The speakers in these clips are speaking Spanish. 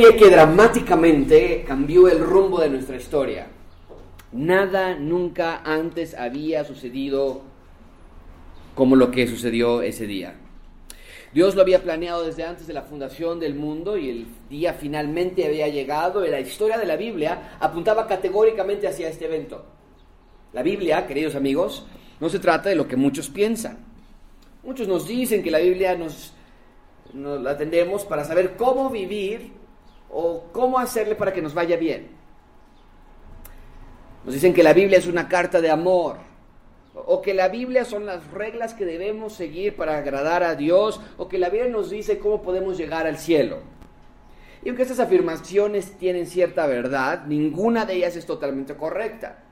Que dramáticamente cambió el rumbo de nuestra historia. Nada nunca antes había sucedido como lo que sucedió ese día. Dios lo había planeado desde antes de la fundación del mundo y el día finalmente había llegado y la historia de la Biblia apuntaba categóricamente hacia este evento. La Biblia, queridos amigos, no se trata de lo que muchos piensan. Muchos nos dicen que la Biblia nos, nos la atendemos para saber cómo vivir o cómo hacerle para que nos vaya bien. Nos dicen que la Biblia es una carta de amor o que la Biblia son las reglas que debemos seguir para agradar a Dios o que la Biblia nos dice cómo podemos llegar al cielo. Y aunque estas afirmaciones tienen cierta verdad, ninguna de ellas es totalmente correcta.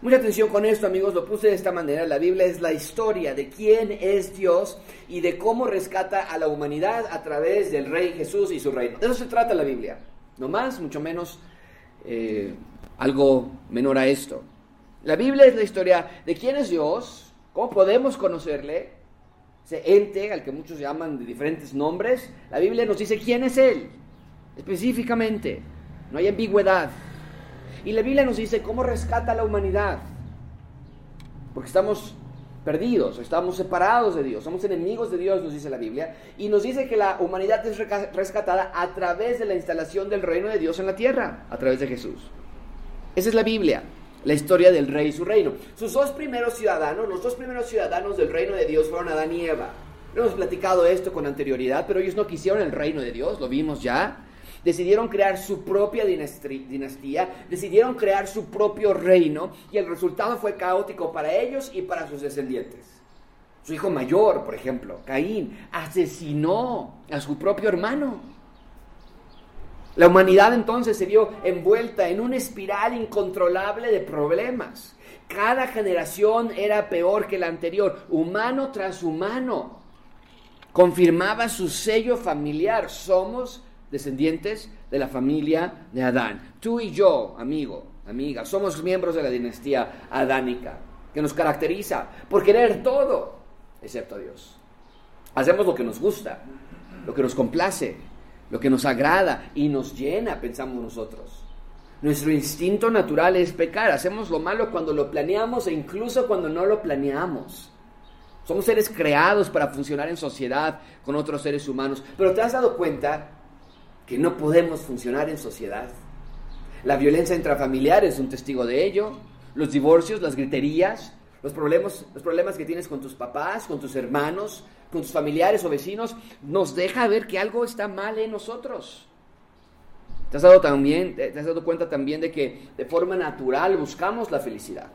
Mucha atención con esto, amigos, lo puse de esta manera. La Biblia es la historia de quién es Dios y de cómo rescata a la humanidad a través del Rey Jesús y su reino. De eso se trata la Biblia. No más, mucho menos eh, algo menor a esto. La Biblia es la historia de quién es Dios, cómo podemos conocerle, ese ente al que muchos llaman de diferentes nombres. La Biblia nos dice quién es Él, específicamente. No hay ambigüedad. Y la Biblia nos dice cómo rescata a la humanidad. Porque estamos perdidos, estamos separados de Dios, somos enemigos de Dios, nos dice la Biblia. Y nos dice que la humanidad es rescatada a través de la instalación del reino de Dios en la tierra, a través de Jesús. Esa es la Biblia, la historia del rey y su reino. Sus dos primeros ciudadanos, los dos primeros ciudadanos del reino de Dios fueron Adán y Eva. No hemos platicado esto con anterioridad, pero ellos no quisieron el reino de Dios, lo vimos ya decidieron crear su propia dinastía, decidieron crear su propio reino y el resultado fue caótico para ellos y para sus descendientes. Su hijo mayor, por ejemplo, Caín, asesinó a su propio hermano. La humanidad entonces se vio envuelta en una espiral incontrolable de problemas. Cada generación era peor que la anterior, humano tras humano. Confirmaba su sello familiar. Somos descendientes de la familia de Adán. Tú y yo, amigo, amiga, somos miembros de la dinastía adánica, que nos caracteriza por querer todo, excepto a Dios. Hacemos lo que nos gusta, lo que nos complace, lo que nos agrada y nos llena, pensamos nosotros. Nuestro instinto natural es pecar. Hacemos lo malo cuando lo planeamos e incluso cuando no lo planeamos. Somos seres creados para funcionar en sociedad con otros seres humanos. Pero ¿te has dado cuenta que no podemos funcionar en sociedad. La violencia intrafamiliar es un testigo de ello, los divorcios, las griterías, los problemas, los problemas que tienes con tus papás, con tus hermanos, con tus familiares o vecinos, nos deja ver que algo está mal en nosotros. ¿Te has dado, también, te has dado cuenta también de que de forma natural buscamos la felicidad?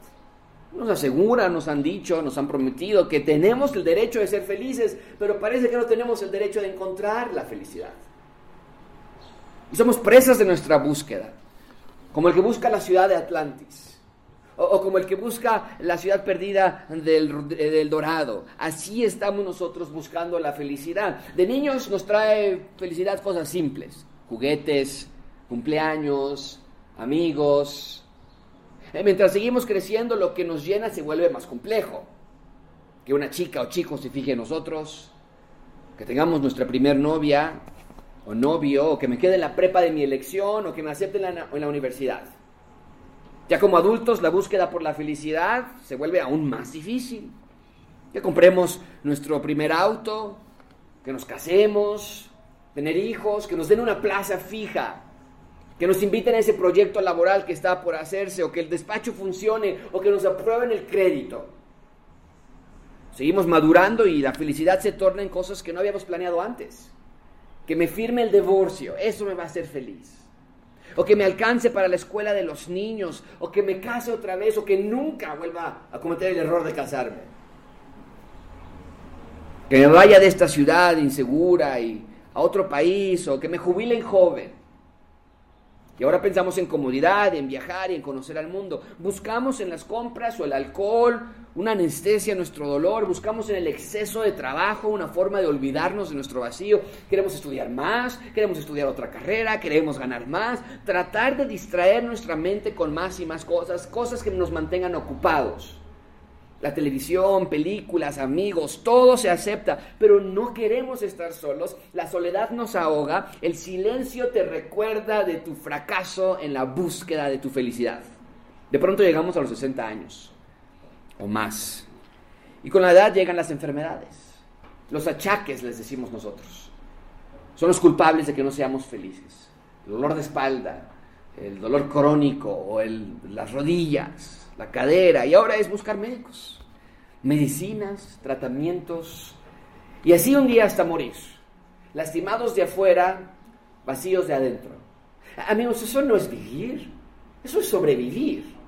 Nos aseguran, nos han dicho, nos han prometido que tenemos el derecho de ser felices, pero parece que no tenemos el derecho de encontrar la felicidad. Y somos presas de nuestra búsqueda, como el que busca la ciudad de Atlantis, o, como el que busca la ciudad perdida del, del, Dorado. Así estamos nosotros buscando la felicidad. De niños nos trae felicidad cosas simples, juguetes, cumpleaños, amigos. Eh, mientras seguimos creciendo, lo que nos llena se vuelve más complejo. Que una chica o chico se fije en nosotros, que tengamos nuestra primer novia, o novio, o que me quede en la prepa de mi elección, o que me acepten en la, en la universidad. Ya como adultos, la búsqueda por la felicidad se vuelve aún más difícil. Que compremos nuestro primer auto, que nos casemos, tener hijos, que nos den una plaza fija, que nos inviten a ese proyecto laboral que está por hacerse, o que el despacho funcione, o que nos aprueben el crédito. Seguimos madurando y la felicidad se torna en cosas que no habíamos planeado antes que me firme el divorcio, eso me va a hacer feliz. O que me alcance para la escuela de los niños, o que me case otra vez, o que nunca vuelva a cometer el error de casarme. Que me vaya de esta ciudad insegura y a otro país, o que me jubilen joven. Y ahora pensamos en comodidad, en viajar y en conocer al mundo. Buscamos en las compras o el alcohol una anestesia a nuestro dolor. Buscamos en el exceso de trabajo una forma de olvidarnos de nuestro vacío. Queremos estudiar más, queremos estudiar otra carrera, queremos ganar más. Tratar de distraer nuestra mente con más y más cosas, cosas que nos mantengan ocupados. La televisión, películas, amigos, todo se acepta, pero no queremos estar solos. La soledad nos ahoga, el silencio te recuerda de tu fracaso en la búsqueda de tu felicidad. De pronto llegamos a los 60 años o más. Y con la edad llegan las enfermedades, los achaques, les decimos nosotros. Son los culpables de que no seamos felices. El dolor de espalda, el dolor crónico o el, las rodillas, la cadera, y ahora es buscar médicos, medicinas, tratamientos, y así un día hasta morir, lastimados de afuera, vacíos de adentro. Amigos, eso no es vivir, eso es sobrevivir.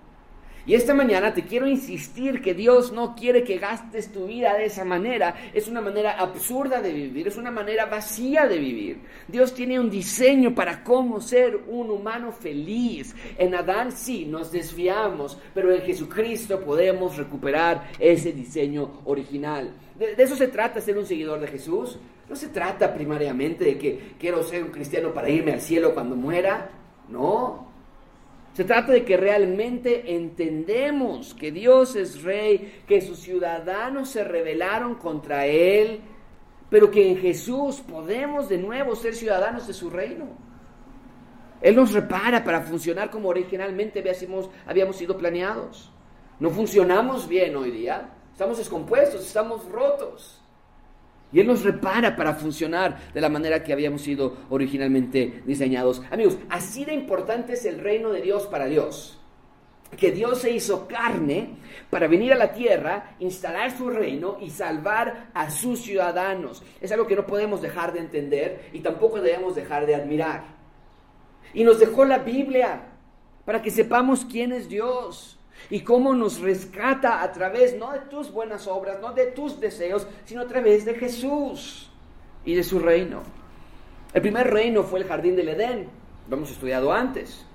Y esta mañana te quiero insistir que Dios no quiere que gastes tu vida de esa manera. Es una manera absurda de vivir, es una manera vacía de vivir. Dios tiene un diseño para cómo ser un humano feliz. En Adán sí nos desviamos, pero en Jesucristo podemos recuperar ese diseño original. De, eso se trata ser un seguidor de Jesús. No se trata primariamente de que quiero ser un cristiano para irme al cielo cuando muera. No, se trata de que realmente entendemos que Dios es rey, que sus ciudadanos se rebelaron contra Él, pero que en Jesús podemos de nuevo ser ciudadanos de su reino. Él nos repara para funcionar como originalmente habíamos, sido planeados. No funcionamos bien hoy día, estamos descompuestos, estamos rotos. Y Él nos repara para funcionar de la manera que habíamos sido originalmente diseñados. Amigos, así de importante es el reino de Dios para Dios. Que Dios se hizo carne para venir a la tierra, instalar su reino y salvar a sus ciudadanos. Es algo que no podemos dejar de entender y tampoco debemos dejar de admirar. Y nos dejó la Biblia para que sepamos quién es Dios y cómo nos rescata a través no de tus buenas obras, no de tus deseos, sino a través de Jesús y de su reino. El primer reino fue el jardín del Edén, lo hemos estudiado antes.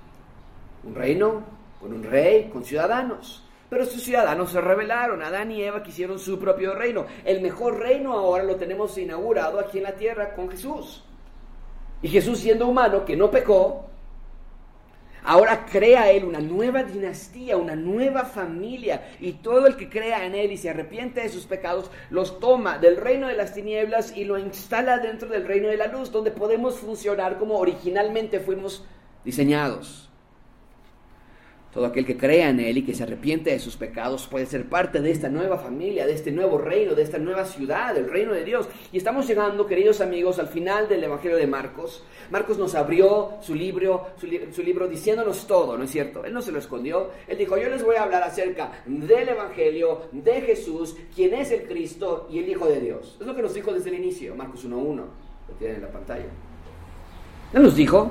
Un reino con un rey, con ciudadanos. Pero sus ciudadanos se rebelaron. Adán y Eva quisieron su propio reino. El mejor reino ahora lo tenemos inaugurado aquí en la tierra con Jesús. Y Jesús siendo humano, que no pecó, Ahora crea Él una nueva dinastía, una nueva familia, y todo el que crea en Él y se arrepiente de sus pecados, los toma del reino de las tinieblas y lo instala dentro del reino de la luz, donde podemos funcionar como originalmente fuimos diseñados. Todo aquel que crea en Él y que se arrepiente de sus pecados puede ser parte de esta nueva familia, de este nuevo reino, de esta nueva ciudad, del reino de Dios. Y estamos llegando, queridos amigos, al final del Evangelio de Marcos. Marcos nos abrió su libro, su, libro diciéndonos todo, ¿no es cierto? Él no se lo escondió. Él dijo, yo les voy a hablar acerca del Evangelio, de Jesús, quien es el Cristo y el Hijo de Dios. Es lo que nos dijo desde el inicio, Marcos 1.1, lo tienen en la pantalla. Él nos dijo,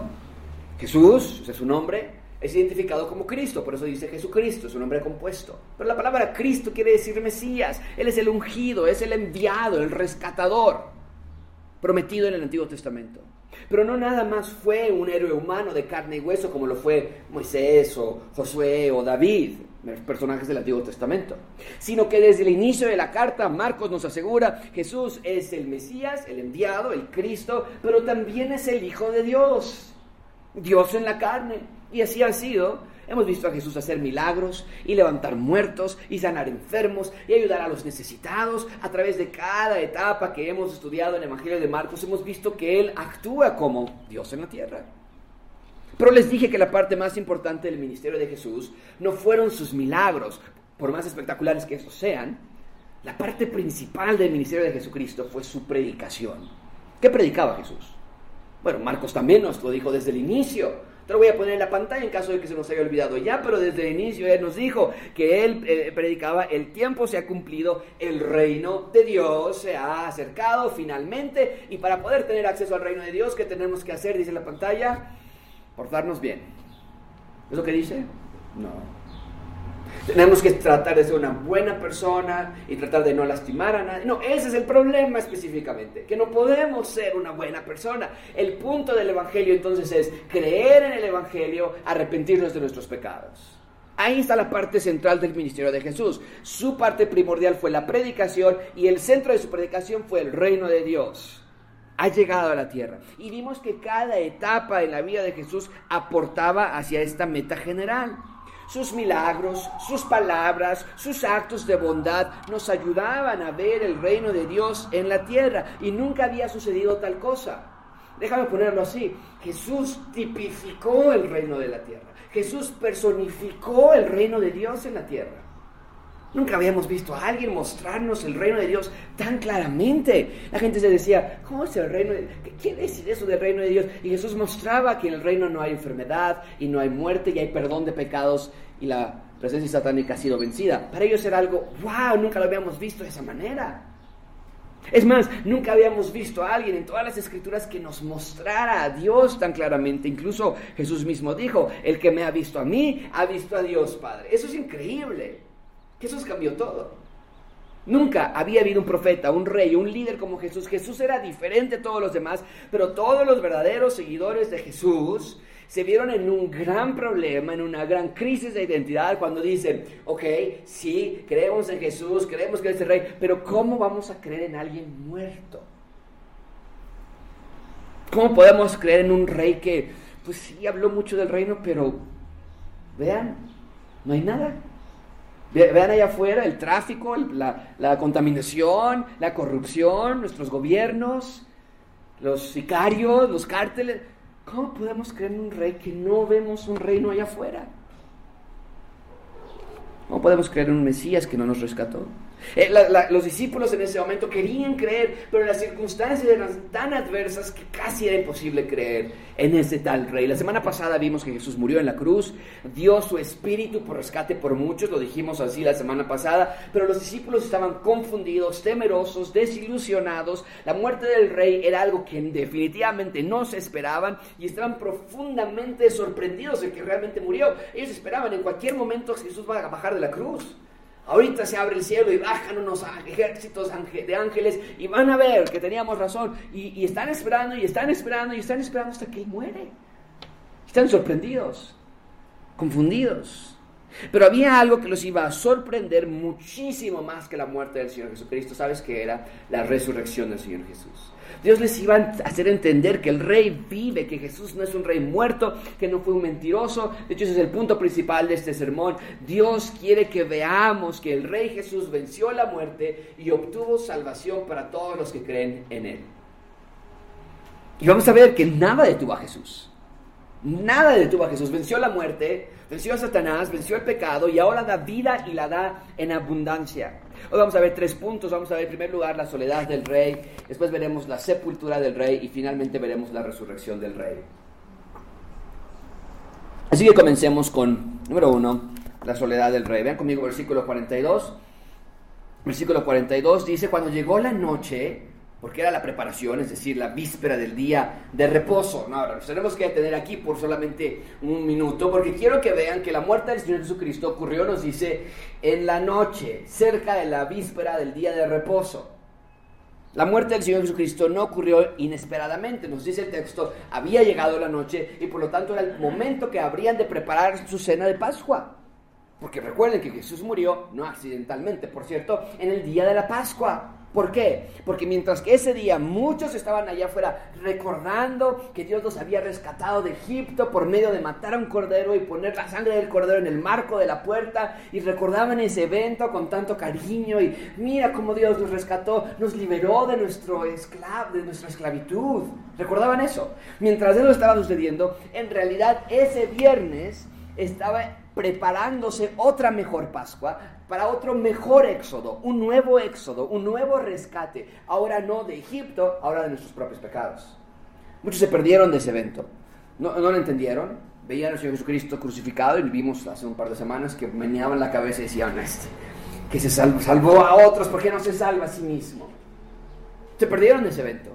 Jesús, ese es su nombre, es identificado como Cristo, por eso dice Jesucristo, es un nombre compuesto. Pero la palabra Cristo quiere decir Mesías, Él es el ungido, es el enviado, el rescatador, prometido en el Antiguo Testamento. Pero no nada más fue un héroe humano de carne y hueso como lo fue Moisés o Josué o David, personajes del Antiguo Testamento, sino que desde el inicio de la carta Marcos nos asegura Jesús es el Mesías, el enviado, el Cristo, pero también es el Hijo de Dios, Dios en la carne. Y así ha sido. Hemos visto a Jesús hacer milagros y levantar muertos y sanar enfermos y ayudar a los necesitados. A través de cada etapa que hemos estudiado en el Evangelio de Marcos hemos visto que Él actúa como Dios en la tierra. Pero les dije que la parte más importante del ministerio de Jesús no fueron sus milagros, por más espectaculares que esos sean. La parte principal del ministerio de Jesucristo fue su predicación. ¿Qué predicaba Jesús? Bueno, Marcos también nos lo dijo desde el inicio. Te lo voy a poner en la pantalla en caso de que se nos haya olvidado ya, pero desde el inicio Él nos dijo que Él eh, predicaba, el tiempo se ha cumplido, el reino de Dios se ha acercado finalmente, y para poder tener acceso al reino de Dios, ¿qué tenemos que hacer? Dice la pantalla, portarnos bien. ¿Es lo que dice? No. Tenemos que tratar de ser una buena persona y tratar de no lastimar a nadie. No, ese es el problema específicamente, que no podemos ser una buena persona. El punto del Evangelio entonces es creer en el Evangelio, arrepentirnos de nuestros pecados. Ahí está la parte central del ministerio de Jesús. Su parte primordial fue la predicación y el centro de su predicación fue el reino de Dios. Ha llegado a la tierra. Y vimos que cada etapa en la vida de Jesús aportaba hacia esta meta general. Sus milagros, sus palabras, sus actos de bondad nos ayudaban a ver el reino de Dios en la tierra y nunca había sucedido tal cosa. Déjame ponerlo así. Jesús tipificó el reino de la tierra. Jesús personificó el reino de Dios en la tierra. Nunca habíamos visto a alguien mostrarnos el reino de Dios tan claramente. La gente se decía, ¿cómo es el reino de Dios? ¿Quién decide eso del reino de Dios? Y Jesús mostraba que en el reino no hay enfermedad y no hay muerte y hay perdón de pecados y la presencia satánica ha sido vencida. Para ellos era algo, wow, nunca lo habíamos visto de esa manera. Es más, nunca habíamos visto a alguien en todas las escrituras que nos mostrara a Dios tan claramente. Incluso Jesús mismo dijo, el que me ha visto a mí, ha visto a Dios Padre. Eso es increíble. Jesús cambió todo. Nunca había habido un profeta, un rey, un líder como Jesús. Jesús era diferente a todos los demás, pero todos los verdaderos seguidores de Jesús se vieron en un gran problema, en una gran crisis de identidad cuando dicen, ok, sí, creemos en Jesús, creemos que es el rey, pero ¿cómo vamos a creer en alguien muerto? ¿Cómo podemos creer en un rey que, pues sí, habló mucho del reino, pero vean, no hay nada? Vean allá afuera el tráfico, la, contaminación, la corrupción, nuestros gobiernos, los sicarios, los cárteles. ¿Cómo podemos creer en un rey que no vemos un reino allá afuera? ¿Cómo podemos creer en un Mesías que no nos rescató? Eh, los discípulos en ese momento querían creer, pero las circunstancias eran tan adversas que casi era imposible creer en ese tal rey. La semana pasada vimos que Jesús murió en la cruz, dio su espíritu por rescate por muchos, lo dijimos así la semana pasada, pero los discípulos estaban confundidos, temerosos, desilusionados. La muerte del rey era algo que definitivamente no se esperaban y estaban profundamente sorprendidos de que realmente murió. Ellos esperaban en cualquier momento que Jesús va a bajar de la cruz. Ahorita se abre el cielo y bajan unos ejércitos de ángeles y van a ver que teníamos razón. Y, están esperando y están esperando y están esperando hasta que Él muere. Están sorprendidos, confundidos. Pero había algo que los iba a sorprender muchísimo más que la muerte del Señor Jesucristo. ¿Sabes qué era? La resurrección del Señor Jesús. Dios les iba a hacer entender que el rey vive, que Jesús no es un rey muerto, que no fue un mentiroso. De hecho, ese es el punto principal de este sermón. Dios quiere que veamos que el rey Jesús venció la muerte y obtuvo salvación para todos los que creen en él. Y vamos a ver que nada detuvo a Jesús. Nada detuvo a Jesús. Venció la muerte, venció a Satanás, venció el pecado y ahora da vida y la da en abundancia. Hoy vamos a ver tres puntos. Vamos a ver en primer lugar la soledad del rey, después veremos la sepultura del rey y finalmente veremos la resurrección del rey. Así que comencemos con, número uno, la soledad del rey. Vean conmigo versículo 42. Versículo 42 dice, cuando llegó la noche, porque era la preparación, es decir, la víspera del día de reposo. No, ahora nos tenemos que detener aquí por solamente un minuto, porque quiero que vean que la muerte del Señor Jesucristo ocurrió, nos dice, en la noche, cerca de la víspera del día de reposo. La muerte del Señor Jesucristo no ocurrió inesperadamente, nos dice el texto, había llegado la noche y por lo tanto era el momento que habrían de preparar su cena de Pascua. Porque recuerden que Jesús murió, no accidentalmente, por cierto, en el día de la Pascua. ¿Por qué? Porque mientras que ese día muchos estaban allá afuera recordando que Dios los había rescatado de Egipto por medio de matar a un cordero y poner la sangre del cordero en el marco de la puerta y recordaban ese evento con tanto cariño y mira cómo Dios nos rescató, nos liberó de, nuestro esclav, de nuestra esclavitud. ¿Recordaban eso? Mientras eso estaba sucediendo, en realidad ese viernes estaba preparándose otra mejor Pascua para otro mejor éxodo, un nuevo éxodo, un nuevo rescate, ahora no de Egipto, ahora de nuestros propios pecados. Muchos se perdieron de ese evento, no, lo entendieron, veían al Señor Jesucristo crucificado y vimos hace un par de semanas que meneaban la cabeza y decían, este, que se salvó, salvó a otros, ¿por qué no se salva a sí mismo? Se perdieron de ese evento.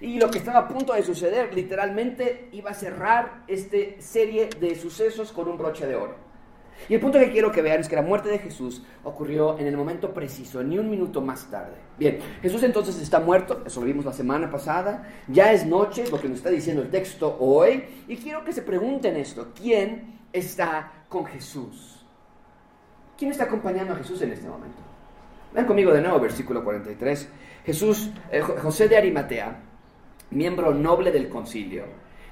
Y lo que estaba a punto de suceder, literalmente, iba a cerrar esta serie de sucesos con un broche de oro. Y el punto que quiero que vean es que la muerte de Jesús ocurrió en el momento preciso, ni un minuto más tarde. Bien, Jesús entonces está muerto, eso lo vimos la semana pasada, ya es noche, lo que nos está diciendo el texto hoy, y quiero que se pregunten esto, ¿quién está con Jesús? ¿Quién está acompañando a Jesús en este momento? Ven conmigo de nuevo, versículo 43. Jesús, eh, José de Arimatea, miembro noble del concilio,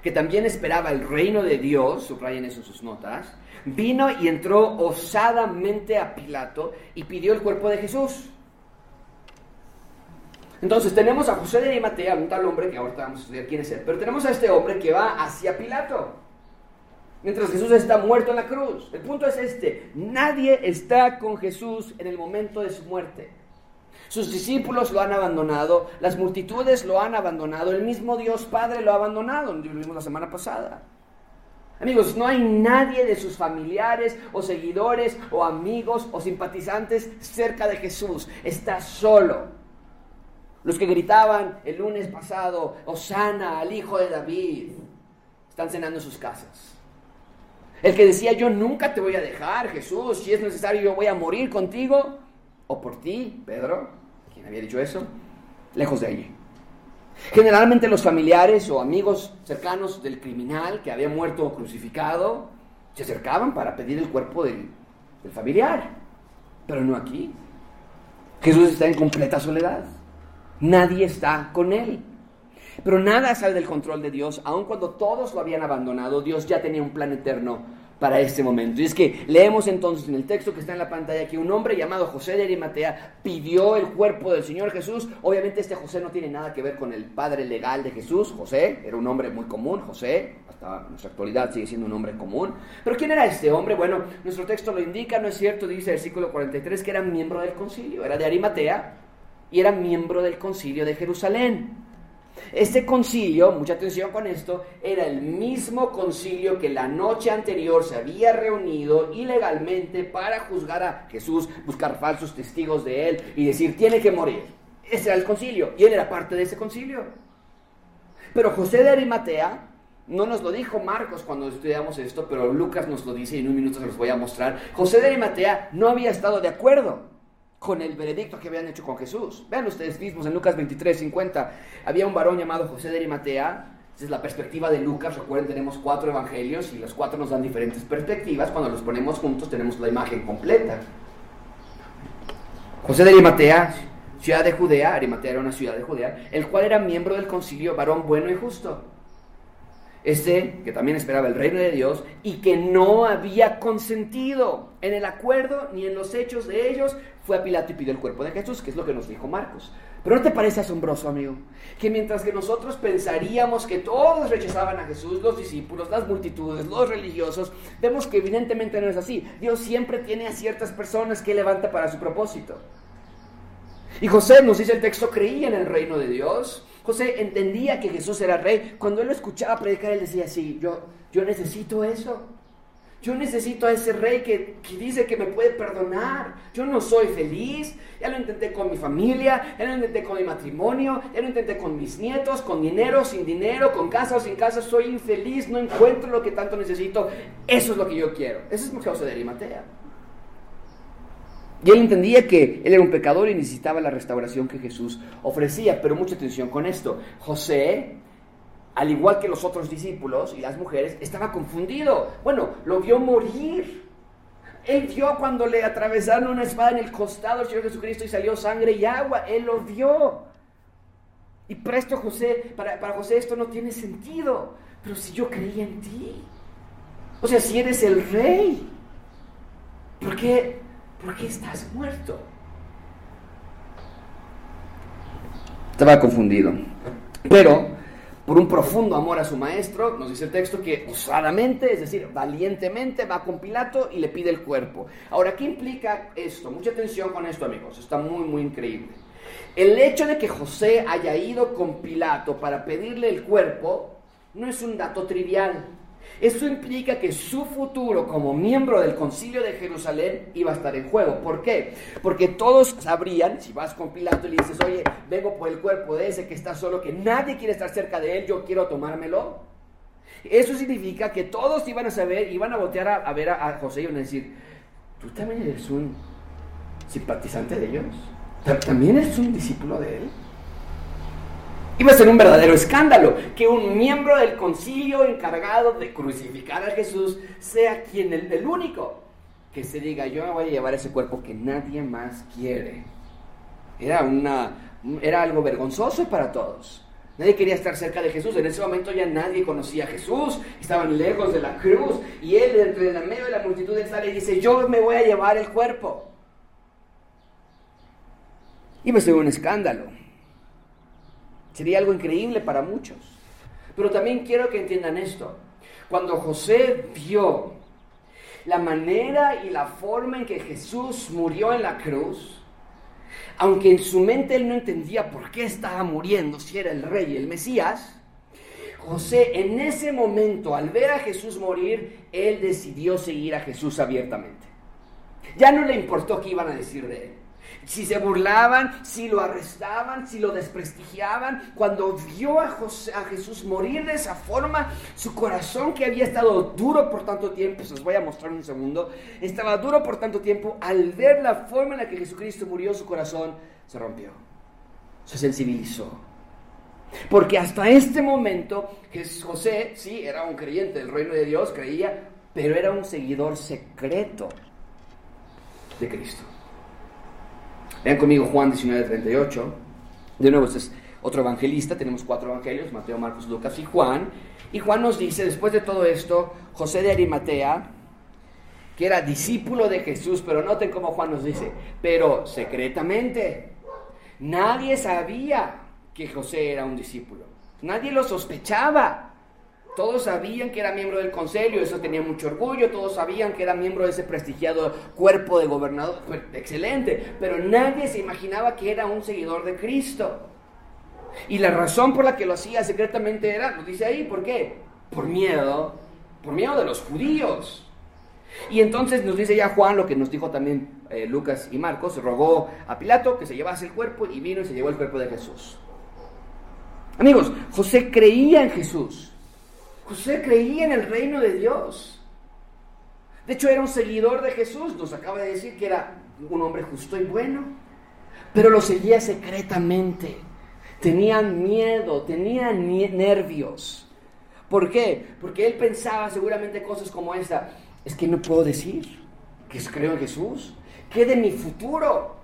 que también esperaba el reino de Dios, subrayen eso en sus notas, vino y entró osadamente a Pilato y pidió el cuerpo de Jesús. Entonces tenemos a José de Arimatea, un tal hombre que ahorita vamos a estudiar quién es él, pero tenemos a este hombre que va hacia Pilato, mientras Jesús está muerto en la cruz. El punto es este, nadie está con Jesús en el momento de su muerte. Sus discípulos lo han abandonado, las multitudes lo han abandonado, el mismo Dios Padre lo ha abandonado, lo vimos la semana pasada. Amigos, no hay nadie de sus familiares o seguidores o amigos o simpatizantes cerca de Jesús. Está solo. Los que gritaban el lunes pasado, Osana al hijo de David, están cenando en sus casas. El que decía, yo nunca te voy a dejar, Jesús, si es necesario yo voy a morir contigo, o por ti, Pedro, quien había dicho eso, lejos de allí. Generalmente los familiares o amigos cercanos del criminal que había muerto crucificado se acercaban para pedir el cuerpo del, del familiar, pero no aquí. Jesús está en completa soledad. Nadie está con él. Pero nada sale del control de Dios, aun cuando todos lo habían abandonado, Dios ya tenía un plan eterno para este momento. Y es que leemos entonces en el texto que está en la pantalla que un hombre llamado José de Arimatea pidió el cuerpo del Señor Jesús. Obviamente este José no tiene nada que ver con el padre legal de Jesús. José era un hombre muy común, José, hasta nuestra actualidad sigue siendo un hombre común. Pero ¿quién era este hombre? Bueno, nuestro texto lo indica, ¿no es cierto? Dice el versículo 43 que era miembro del concilio, era de Arimatea y era miembro del concilio de Jerusalén. Este concilio, mucha atención con esto, era el mismo concilio que la noche anterior se había reunido ilegalmente para juzgar a Jesús, buscar falsos testigos de él y decir, tiene que morir. Ese era el concilio y él era parte de ese concilio. Pero José de Arimatea, no nos lo dijo Marcos cuando estudiamos esto, pero Lucas nos lo dice y en un minuto se los voy a mostrar. José de Arimatea no había estado de acuerdo con el veredicto que habían hecho con Jesús. Vean ustedes mismos en Lucas 23, 50, había un varón llamado José de Arimatea. Esa es la perspectiva de Lucas. Recuerden, tenemos cuatro evangelios y los cuatro nos dan diferentes perspectivas. Cuando los ponemos juntos tenemos la imagen completa. José de Arimatea, ciudad de Judea, Arimatea era una ciudad de Judea, el cual era miembro del concilio, varón bueno y justo ese que también esperaba el reino de Dios y que no había consentido en el acuerdo ni en los hechos de ellos, fue a Pilato y pidió el cuerpo de Jesús, que es lo que nos dijo Marcos. Pero ¿no te parece asombroso, amigo? Que mientras que nosotros pensaríamos que todos rechazaban a Jesús, los discípulos, las multitudes, los religiosos, vemos que evidentemente no es así. Dios siempre tiene a ciertas personas que levanta para su propósito. Y José, nos dice el texto, creía en el reino de Dios, José entendía que Jesús era rey. Cuando él lo escuchaba predicar, él decía, sí, yo, yo necesito eso. Yo necesito a ese rey que, que, dice que me puede perdonar. Yo no soy feliz. Ya lo intenté con mi familia, ya lo intenté con mi matrimonio, ya lo intenté con mis nietos, con dinero, sin dinero, con casa o sin casa. Soy infeliz, no encuentro lo que tanto necesito. Eso es lo que yo quiero. Eso es lo que de Arimatea. Y él entendía que él era un pecador y necesitaba la restauración que Jesús ofrecía. Pero mucha atención con esto. José, al igual que los otros discípulos y las mujeres, estaba confundido. Bueno, lo vio morir. Él vio cuando le atravesaron una espada en el costado al Señor Jesucristo y salió sangre y agua. Él lo vio. Y presto José, para, para José esto no tiene sentido. Pero si yo creía en ti. O sea, si eres el rey. ¿Por qué ¿Por qué estás muerto? Estaba confundido. Pero, por un profundo amor a su maestro, nos dice el texto que osadamente, es decir, valientemente, va con Pilato y le pide el cuerpo. Ahora, ¿qué implica esto? Mucha atención con esto, amigos. Está muy, muy increíble. El hecho de que José haya ido con Pilato para pedirle el cuerpo no es un dato trivial. Eso implica que su futuro como miembro del concilio de Jerusalén iba a estar en juego. ¿Por qué? Porque todos sabrían, si vas con Pilato y le dices, oye, vengo por el cuerpo de ese que está solo, que nadie quiere estar cerca de él, yo quiero tomármelo. Eso significa que todos iban a saber, iban a voltear a, ver a, a, José y iban a decir, tú también eres un simpatizante de ellos, también eres un discípulo de él. Iba a ser un verdadero escándalo que un miembro del concilio encargado de crucificar a Jesús sea quien el, único que se diga yo me voy a llevar ese cuerpo que nadie más quiere. Era, una, era algo vergonzoso para todos. Nadie quería estar cerca de Jesús. En ese momento ya nadie conocía a Jesús. Estaban lejos de la cruz. Y él, entre el medio de la multitud, sale y dice, yo me voy a llevar el cuerpo. Y me suena un escándalo. Sería algo increíble para muchos. Pero también quiero que entiendan esto. Cuando José vio la manera y la forma en que Jesús murió en la cruz, aunque en su mente él no entendía por qué estaba muriendo, si era el rey, el Mesías, José en ese momento, al ver a Jesús morir, él decidió seguir a Jesús abiertamente. Ya no le importó qué iban a decir de él si se burlaban, si lo arrestaban, si lo desprestigiaban. Cuando vio a, a, Jesús morir de esa forma, su corazón que había estado duro por tanto tiempo, se los voy a mostrar un segundo, estaba duro por tanto tiempo, al ver la forma en la que Jesucristo murió, su corazón se rompió, se sensibilizó. Porque hasta este momento José, sí, era un creyente del reino de Dios, creía, pero era un seguidor secreto de Cristo. Vean conmigo Juan 19:38. De nuevo, este es otro evangelista. Tenemos cuatro evangelios, Mateo, Marcos, Lucas y Juan. Y Juan nos dice, después de todo esto, José de Arimatea, que era discípulo de Jesús, pero noten cómo Juan nos dice, pero secretamente. Nadie sabía que José era un discípulo. Nadie lo sospechaba. Todos sabían que era miembro del consejo, eso tenía mucho orgullo, todos sabían que era miembro de ese prestigiado cuerpo de gobernador, excelente, pero nadie se imaginaba que era un seguidor de Cristo. Y la razón por la que lo hacía secretamente era, lo dice ahí, ¿por qué? Por miedo, por miedo de los judíos. Y entonces nos dice ya Juan lo que nos dijo también eh, Lucas y Marcos, rogó a Pilato que se llevase el cuerpo y vino y se llevó el cuerpo de Jesús. Amigos, José creía en Jesús. José creía en el reino de Dios. De hecho, era un seguidor de Jesús. Nos acaba de decir que era un hombre justo y bueno. Pero lo seguía secretamente. Tenían miedo, tenían nervios. ¿Por qué? Porque él pensaba seguramente cosas como esta. Es que no puedo decir que creo en Jesús. ¿Qué de mi futuro?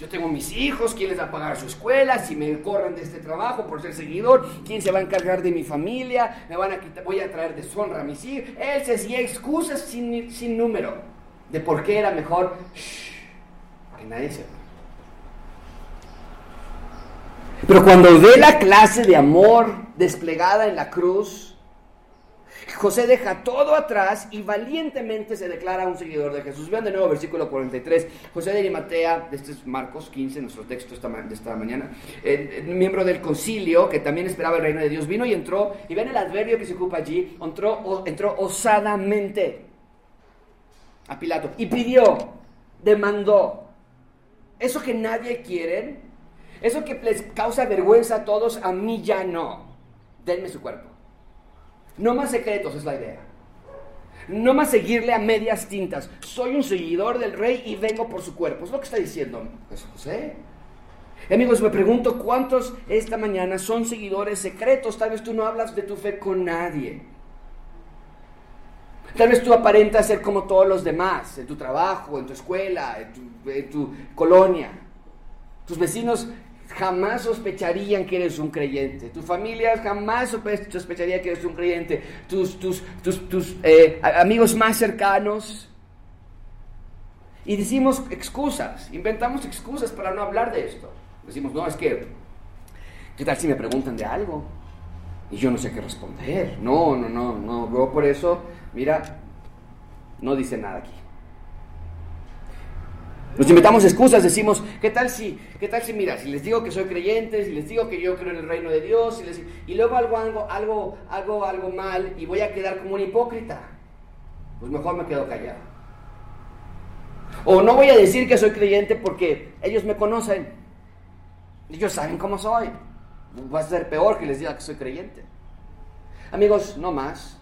Yo tengo mis hijos, ¿quién les va a pagar su escuela? Si me corren de este trabajo por ser seguidor, ¿quién se va a encargar de mi familia? Me van a quitar, voy a traer deshonra a mis hijos. Él se hacía excusas sin, sin número de por qué era mejor que nadie sepa. Pero cuando ve la clase de amor desplegada en la cruz, José deja todo atrás y valientemente se declara un seguidor de Jesús. Vean de nuevo versículo 43. José de Arimatea, este es Marcos 15, nuestro texto de esta mañana, miembro del concilio que también esperaba el reino de Dios, vino y entró, y ven el adverbio que se ocupa allí, entró, entró osadamente a Pilato y pidió, demandó, eso que nadie quiere, eso que les causa vergüenza a todos, a mí ya no, denme su cuerpo. No más secretos es la idea. No más seguirle a medias tintas. Soy un seguidor del rey y vengo por su cuerpo. Es lo que está diciendo José. Amigos, me pregunto cuántos esta mañana son seguidores secretos. Tal vez tú no hablas de tu fe con nadie. Tal vez tú aparentas ser como todos los demás, en tu trabajo, en tu escuela, en tu, en tu colonia. Tus vecinos jamás sospecharían que eres un creyente. Tu familia jamás sospecharía que eres un creyente. Tus, tus, tus, eh, amigos más cercanos. Y decimos excusas, inventamos excusas para no hablar de esto. Decimos, no, es que, ¿qué tal si me preguntan de algo? Y yo no sé qué responder. No, no, no, no. Luego por eso, mira, no dice nada aquí. Nos inventamos excusas, decimos, ¿qué tal si, qué tal si, mira, si les digo que soy creyente, si les digo que yo creo en el reino de Dios, y luego algo, algo, algo, algo, algo mal y voy a quedar como un hipócrita? Pues mejor me quedo callado. O no voy a decir que soy creyente porque ellos me conocen. Ellos saben cómo soy. Va a ser peor que les diga que soy creyente. Amigos, no más.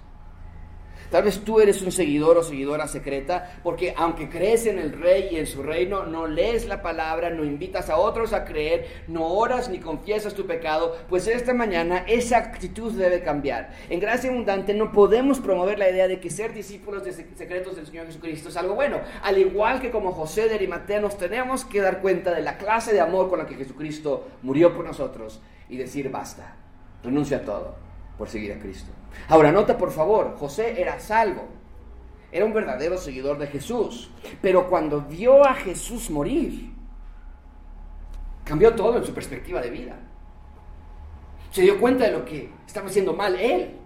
Tal vez tú eres un seguidor o seguidora secreta porque aunque crees en el rey y en su reino, no lees la palabra, no invitas a otros a creer, no oras ni confiesas tu pecado, pues esta mañana esa actitud debe cambiar. En gracia abundante no podemos promover la idea de que ser discípulos de secretos del Señor Jesucristo es algo bueno. Al igual que como José de Arimatea nos tenemos que dar cuenta de la clase de amor con la que Jesucristo murió por nosotros y decir basta. renuncia a todo por seguir a Cristo. Ahora, nota por favor, José era salvo, era un verdadero seguidor de Jesús, pero cuando vio a Jesús morir, cambió todo en su perspectiva de vida. Se dio cuenta de lo que estaba haciendo mal él.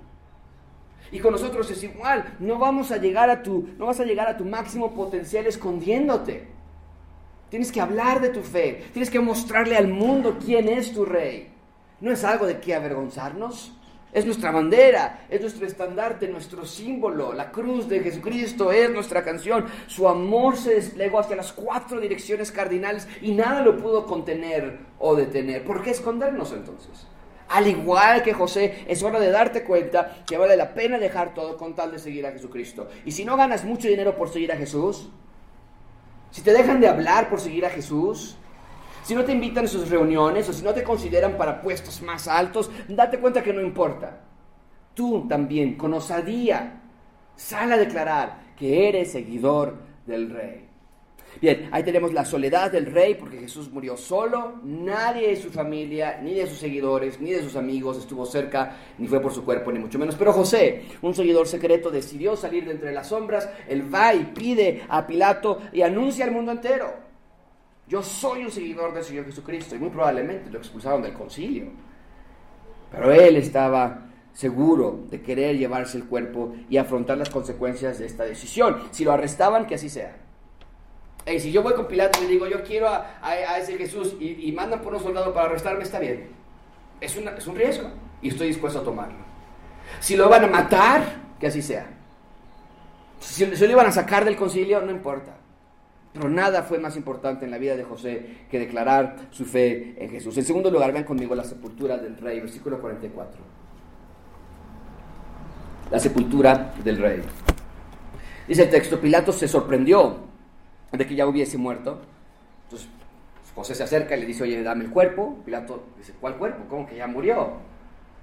Y con nosotros es igual, no vamos a llegar a tu no vas a llegar a tu máximo potencial escondiéndote. Tienes que hablar de tu fe, tienes que mostrarle al mundo quién es tu rey. No es algo de qué avergonzarnos. Es nuestra bandera, es nuestro estandarte, nuestro símbolo. La cruz de Jesucristo es nuestra canción. Su amor se desplegó hacia las cuatro direcciones cardinales y nada lo pudo contener o detener. ¿Por qué escondernos entonces? Al igual que José, es hora de darte cuenta que vale la pena dejar todo con tal de seguir a Jesucristo. Y si no ganas mucho dinero por seguir a Jesús, si te dejan de hablar por seguir a Jesús, si no te invitan a sus reuniones o si no te consideran para puestos más altos, date cuenta que no importa. Tú también, con osadía, sal a declarar que eres seguidor del rey. Bien, ahí tenemos la soledad del rey porque Jesús murió solo, nadie de su familia, ni de sus seguidores, ni de sus amigos estuvo cerca, ni fue por su cuerpo, ni mucho menos. Pero José, un seguidor secreto, decidió salir de entre las sombras, él va y pide a Pilato y anuncia al mundo entero. Yo soy un seguidor del Señor Jesucristo y muy probablemente lo expulsaron del concilio. Pero él estaba seguro de querer llevarse el cuerpo y afrontar las consecuencias de esta decisión. Si lo arrestaban, que así sea si yo voy con Pilato y digo, yo quiero a, ese Jesús y, mandan por un soldado para arrestarme, está bien. Es, es un riesgo y estoy dispuesto a tomarlo. Si lo van a matar, que así sea. Si, si lo iban a sacar del concilio, no importa. Pero nada fue más importante en la vida de José que declarar su fe en Jesús. En segundo lugar, vean conmigo la sepultura del rey, versículo 44. La sepultura del rey. Dice el texto, Pilato se sorprendió de que ya hubiese muerto. Entonces José se acerca y le dice, oye, dame el cuerpo. Pilato dice, ¿cuál cuerpo? ¿Cómo que ya murió?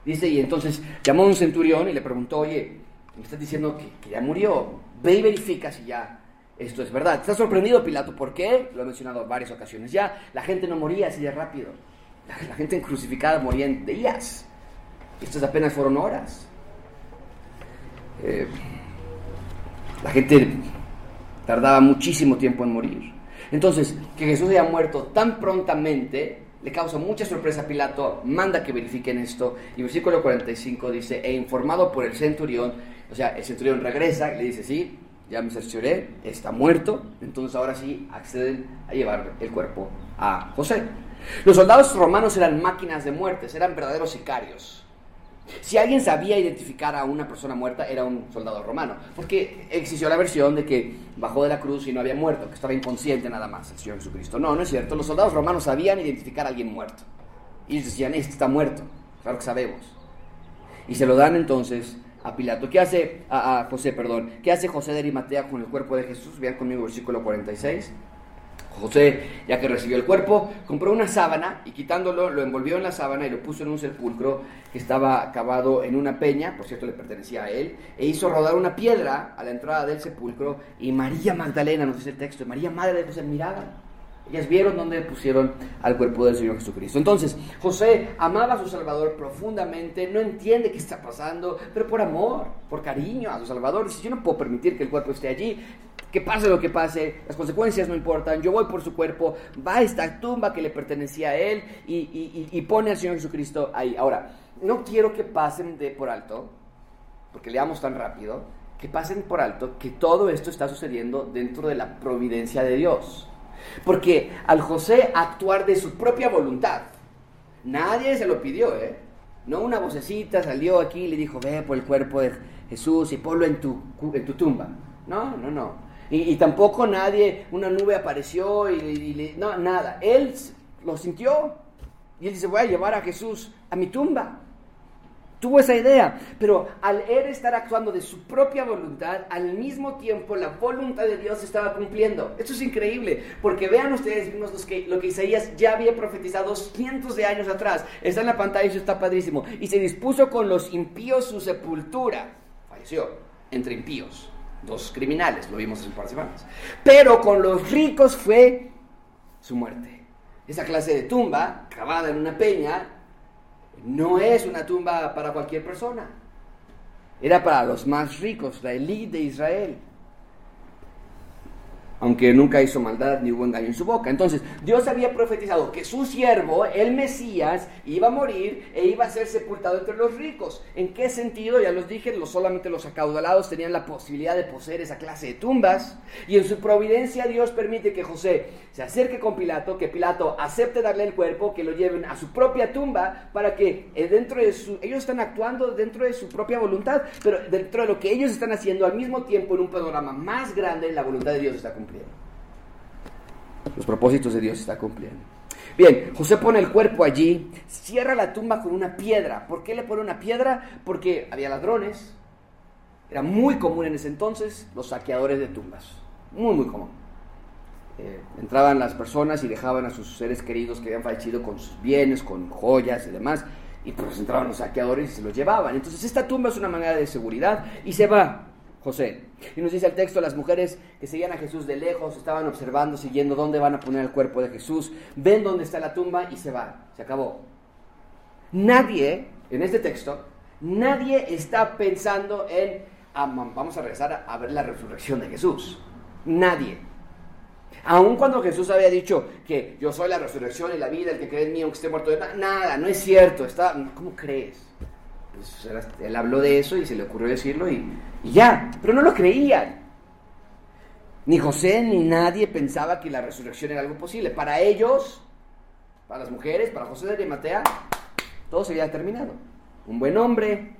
Dice, y entonces llamó a un centurión y le preguntó, oye, me estás diciendo que, ya murió. Ve y verifica si ya esto es verdad. Está sorprendido Pilato, ¿por qué? Lo he mencionado en varias ocasiones ya. La gente no moría así de rápido. La, gente crucificada moría en días. Estas apenas fueron horas. Eh, la gente tardaba muchísimo tiempo en morir. Entonces, que Jesús haya muerto tan prontamente le causa mucha sorpresa a Pilato, manda que verifiquen esto, y versículo 45 dice, e informado por el centurión, o sea, el centurión regresa y le dice, sí, ya me cercioré, está muerto, entonces ahora sí acceden a llevar el cuerpo a José. Los soldados romanos eran máquinas de muertes, eran verdaderos sicarios. Si alguien sabía identificar a una persona muerta, era un soldado romano. Porque existió la versión de que bajó de la cruz y no había muerto, que estaba inconsciente nada más, el Señor Jesucristo. No, no es cierto. Los soldados romanos sabían identificar a alguien muerto. Y ellos decían, este está muerto. Claro que sabemos. Y se lo dan entonces a Pilato. ¿Qué hace, a, José, perdón? ¿Qué hace José de Arimatea con el cuerpo de Jesús? Vean conmigo versículo 46. José, ya que recibió el cuerpo, compró una sábana y quitándolo lo envolvió en la sábana y lo puso en un sepulcro que estaba cavado en una peña, por cierto le pertenecía a él, e hizo rodar una piedra a la entrada del sepulcro y María Magdalena, nos dice el texto, María Madre de José miraban. Ellas vieron dónde pusieron al cuerpo del Señor Jesucristo. Entonces, José amaba a su Salvador profundamente, no entiende qué está pasando, pero por amor, por cariño a su Salvador, dice, yo no puedo permitir que el cuerpo esté allí, que pase lo que pase, las consecuencias no importan, yo voy por su cuerpo, va a esta tumba que le pertenecía a él y, pone al Señor Jesucristo ahí. Ahora, no quiero que pasen de por alto, porque leamos tan rápido, que pasen por alto que todo esto está sucediendo dentro de la providencia de Dios. Porque al José actuar de su propia voluntad, nadie se lo pidió, ¿eh? No una vocecita salió aquí y le dijo, ve por el cuerpo de Jesús y ponlo en tu, en tu tumba. No, no, no. Y, tampoco nadie, una nube apareció y, no, nada. Él lo sintió y él dice, voy a llevar a Jesús a mi tumba. Tuvo esa idea, pero al él estar actuando de su propia voluntad, al mismo tiempo la voluntad de Dios estaba cumpliendo. Esto es increíble, porque vean ustedes mismos que, lo que Isaías ya había profetizado cientos de años atrás. Está en la pantalla y eso está padrísimo. Y se dispuso con los impíos su sepultura. Falleció entre impíos dos criminales, lo vimos hace un par de semanas. Pero con los ricos fue su muerte. Esa clase de tumba, cavada en una peña, no es una tumba para cualquier persona. Era para los más ricos, la élite de Israel aunque nunca hizo maldad ni hubo engaño en su boca. Entonces, Dios había profetizado que su siervo, el Mesías, iba a morir e iba a ser sepultado entre los ricos. ¿En qué sentido? Ya los dije, solamente los acaudalados tenían la posibilidad de poseer esa clase de tumbas. Y en su providencia Dios permite que José se acerque con Pilato, que Pilato acepte darle el cuerpo, que lo lleven a su propia tumba, para que eh, dentro de su... Ellos están actuando dentro de su propia voluntad, pero dentro de lo que ellos están haciendo al mismo tiempo en un panorama más grande, la voluntad de Dios está Los propósitos de Dios está cumpliendo. Bien, José pone el cuerpo allí, cierra la tumba con una piedra. ¿Por qué le pone una piedra? Porque había ladrones. Era muy común en ese entonces los saqueadores de tumbas. Muy, muy común. Eh, entraban las personas y dejaban a sus seres queridos que habían fallecido con sus bienes, con joyas y demás. Y pues entraban los saqueadores y se los llevaban. Entonces esta tumba es una manera de seguridad y se va. José. Y nos dice el texto, las mujeres que seguían a Jesús de lejos estaban observando, siguiendo dónde van a poner el cuerpo de Jesús, ven dónde está la tumba y se va, se acabó. Nadie, en este texto, nadie está pensando en, ah, vamos a regresar a, ver la resurrección de Jesús. Nadie. Aun cuando Jesús había dicho que yo soy la resurrección y la vida, el que cree en mí aunque esté muerto, nada, no es cierto, está, ¿cómo crees? Pues, él habló de eso y se le ocurrió decirlo y, ya, pero no lo creían. Ni José ni nadie pensaba que la resurrección era algo posible. Para ellos, para las mujeres, para José de Arimatea, todo se había terminado. Un buen hombre,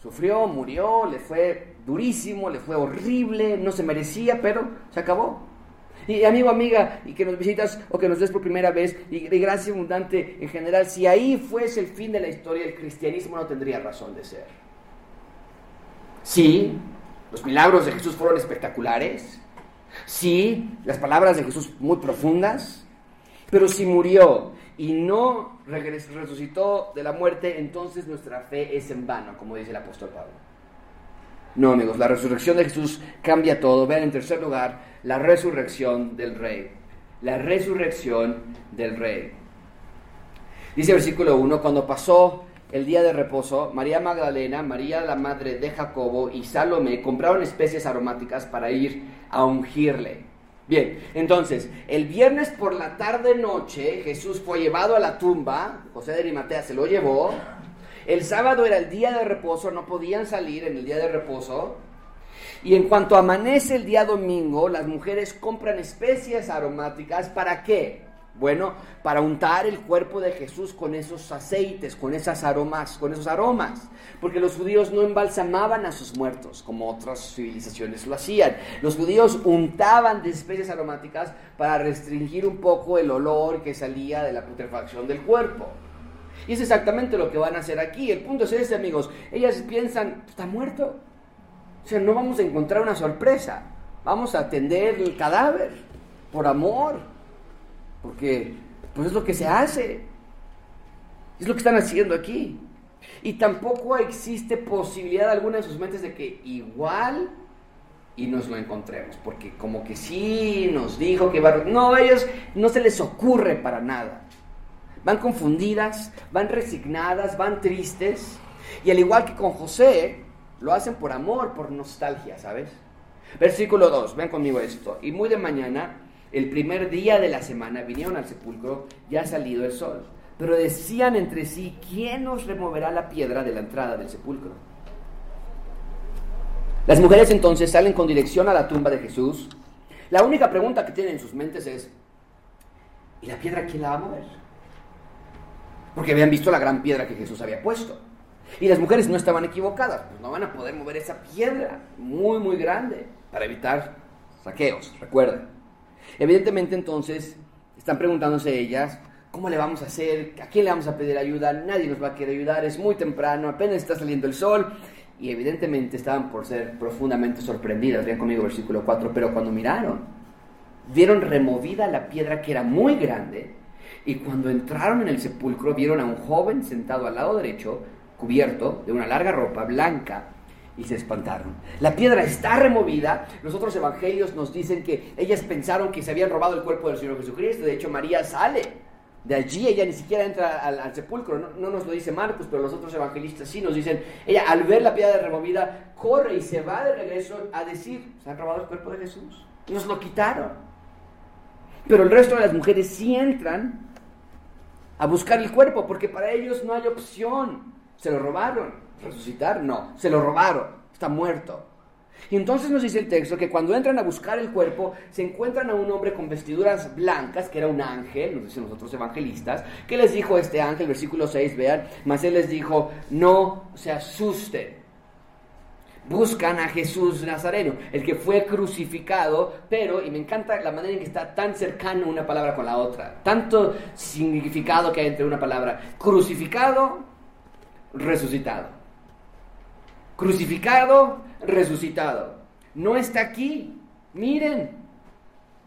sufrió, murió, le fue durísimo, le fue horrible, no se merecía, pero se acabó. Y amigo, amiga, y que nos visitas o que nos ves por primera vez, y de gracia abundante en general, si ahí fuese el fin de la historia, el cristianismo no tendría razón de ser. Sí, los milagros de Jesús fueron espectaculares. Sí, las palabras de Jesús muy profundas. Pero si murió y no resucitó de la muerte, entonces nuestra fe es en vano, como dice el apóstol Pablo. No, amigos, la resurrección de Jesús cambia todo. Vean en tercer lugar la resurrección del rey. La resurrección del rey. Dice el versículo 1, cuando pasó el día de reposo, María Magdalena, María la madre de Jacobo y Salomé compraron especies aromáticas para ir a ungirle. Bien, entonces, el viernes por la tarde noche Jesús fue llevado a la tumba, José de Arimatea se lo llevó, el sábado era el día de reposo, no podían salir en el día de reposo. Y en cuanto amanece el día domingo, las mujeres compran especias aromáticas. ¿Para qué? Bueno, para untar el cuerpo de Jesús con esos aceites, con esas aromas, con esos aromas, porque los judíos no embalsamaban a sus muertos como otras civilizaciones lo hacían. Los judíos untaban de especias aromáticas para restringir un poco el olor que salía de la putrefacción del cuerpo. Y es exactamente lo que van a hacer aquí. El punto es ese, amigos. Ellas piensan, está muerto. O sea, no vamos a encontrar una sorpresa. Vamos a atender el cadáver por amor. Porque pues es lo que se hace. Es lo que están haciendo aquí. Y tampoco existe posibilidad alguna en sus mentes de que igual y nos lo encontremos. Porque como que sí nos dijo que va... No, a ellos no se les ocurre para nada van confundidas, van resignadas, van tristes. Y al igual que con José, lo hacen por amor, por nostalgia, ¿sabes? Versículo 2, ven conmigo esto. Y muy de mañana, el primer día de la semana, vinieron al sepulcro, ya ha salido el sol. Pero decían entre sí, ¿quién nos removerá la piedra de la entrada del sepulcro? Las mujeres entonces salen con dirección a la tumba de Jesús. La única pregunta que tienen en sus mentes es, ¿y la piedra quién la va a mover? Porque habían visto la gran piedra que Jesús había puesto. Y las mujeres no estaban equivocadas, pues no van a poder mover esa piedra muy, muy grande para evitar saqueos, recuerden. Evidentemente entonces están preguntándose ellas, ¿cómo le vamos a hacer? ¿A quién le vamos a pedir ayuda? Nadie nos va a querer ayudar, es muy temprano, apenas está saliendo el sol. Y evidentemente estaban por ser profundamente sorprendidas, vean conmigo versículo 4, pero cuando miraron, vieron removida la piedra que era muy grande y cuando entraron en el sepulcro vieron a un joven sentado al lado derecho, cubierto de una larga ropa blanca, y se espantaron. La piedra está removida. Los otros evangelios nos dicen que ellas pensaron que se habían robado el cuerpo del Señor Jesucristo. De hecho, María sale De allí ella ni siquiera entra al, sepulcro, no, no, nos lo dice Marcos, pero los otros evangelistas sí nos dicen, ella al ver la piedra removida, corre y se va de regreso a decir, se han robado el cuerpo de Jesús, nos lo quitaron. Pero el resto de las mujeres sí entran a buscar el cuerpo, porque para ellos no hay opción. Se lo robaron. ¿Resucitar? No, se lo robaron. Está muerto. Y entonces nos dice el texto que cuando entran a buscar el cuerpo, se encuentran a un hombre con vestiduras blancas, que era un ángel, nos dicen los otros evangelistas, que les dijo este ángel, versículo 6, vean, mas él les dijo, no se asusten. Buscan a Jesús Nazareno, el que fue crucificado, pero, y me encanta la manera en que está tan cercano una palabra con la otra, tanto significado que hay entre una palabra, crucificado, resucitado. Crucificado, resucitado. No está aquí. Miren.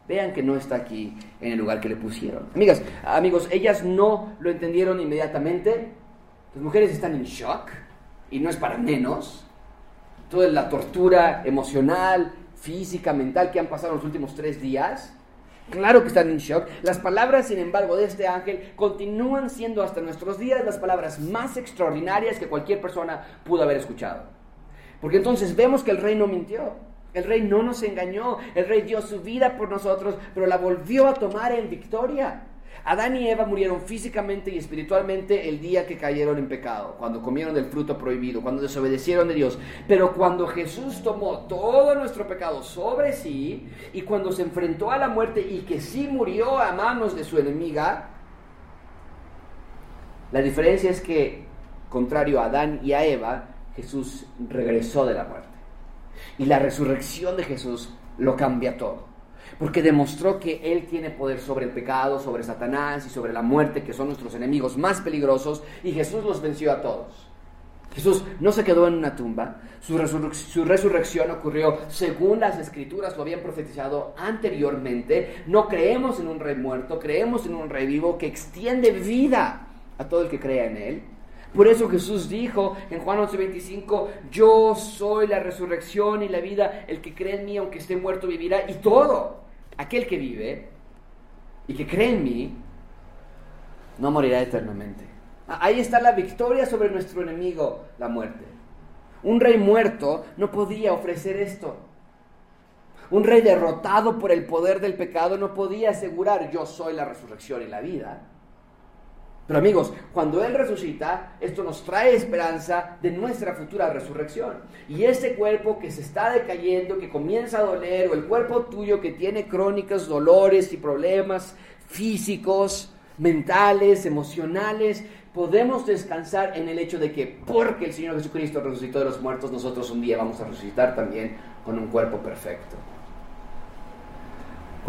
Vean que no está aquí en el lugar que le pusieron. Amigas, amigos, ellas no lo entendieron inmediatamente. Las mujeres están en shock y no es para menos. Toda la tortura emocional, física, mental que han pasado los últimos tres días. Claro que están en shock. Las palabras, sin embargo, de este ángel continúan siendo hasta nuestros días las palabras más extraordinarias que cualquier persona pudo haber escuchado. Porque entonces vemos que el rey no mintió. El rey no nos engañó. El rey dio su vida por nosotros, pero la volvió a tomar en victoria. Adán y Eva murieron físicamente y espiritualmente el día que cayeron en pecado, cuando comieron del fruto prohibido, cuando desobedecieron de Dios. Pero cuando Jesús tomó todo nuestro pecado sobre sí y cuando se enfrentó a la muerte y que sí murió a manos de su enemiga, la diferencia es que, contrario a Adán y a Eva, Jesús regresó de la muerte. Y la resurrección de Jesús lo cambia todo. Porque demostró que Él tiene poder sobre el pecado, sobre Satanás y sobre la muerte, que son nuestros enemigos más peligrosos, y Jesús los venció a todos. Jesús no se quedó en una tumba, su, su, resurrección ocurrió según las escrituras lo habían profetizado anteriormente. No creemos en un rey muerto, creemos en un rey vivo que extiende vida a todo el que crea en Él. Por eso Jesús dijo en Juan 11:25, yo soy la resurrección y la vida, el que cree en mí aunque esté muerto vivirá, y todo aquel que vive y que cree en mí no morirá eternamente. Ahí está la victoria sobre nuestro enemigo, la muerte. Un rey muerto no podía ofrecer esto. Un rey derrotado por el poder del pecado no podía asegurar yo soy la resurrección y la vida. Pero amigos, cuando Él resucita, esto nos trae esperanza de nuestra futura resurrección. Y ese cuerpo que se está decayendo, que comienza a doler, o el cuerpo tuyo que tiene crónicas, dolores y problemas físicos, mentales, emocionales, podemos descansar en el hecho de que porque el Señor Jesucristo resucitó de los muertos, nosotros un día vamos a resucitar también con un cuerpo perfecto.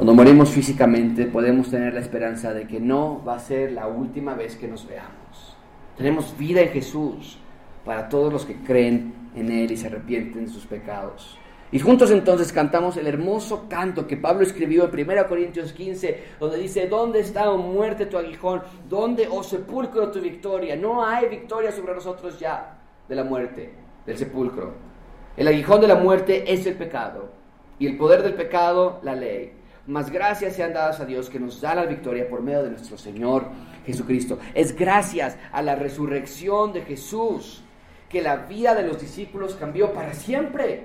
Cuando morimos físicamente podemos tener la esperanza de que no va a ser la última vez que nos veamos. Tenemos vida en Jesús para todos los que creen en Él y se arrepienten de sus pecados. Y juntos entonces cantamos el hermoso canto que Pablo escribió en 1 Corintios 15, donde dice, ¿dónde está, oh muerte, tu aguijón? ¿Dónde, oh sepulcro, tu victoria? No hay victoria sobre nosotros ya de la muerte, del sepulcro. El aguijón de la muerte es el pecado y el poder del pecado, la ley. Más gracias sean dadas a Dios que nos da la victoria por medio de nuestro Señor Jesucristo. Es gracias a la resurrección de Jesús que la vida de los discípulos cambió para siempre.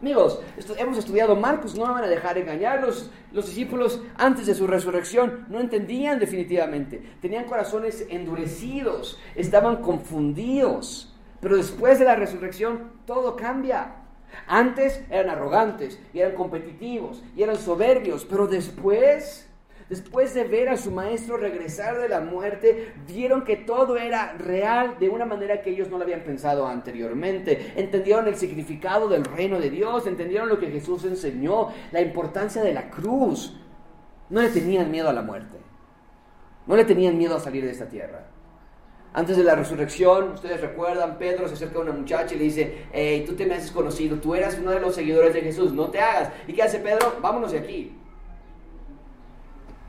Amigos, hemos estudiado Marcos, no me van a dejar engañar. Los, los discípulos antes de su resurrección no entendían definitivamente. Tenían corazones endurecidos, estaban confundidos. Pero después de la resurrección todo cambia. Antes eran arrogantes y eran competitivos y eran soberbios, pero después, después de ver a su maestro regresar de la muerte, vieron que todo era real de una manera que ellos no lo habían pensado anteriormente. Entendieron el significado del reino de Dios, entendieron lo que Jesús enseñó, la importancia de la cruz. No le tenían miedo a la muerte. No le tenían miedo a salir de esta tierra. Antes de la resurrección, ustedes recuerdan, Pedro se acerca a una muchacha y le dice, hey, tú te me haces conocido, tú eras uno de los seguidores de Jesús, no te hagas. ¿Y qué hace Pedro? Vámonos de aquí.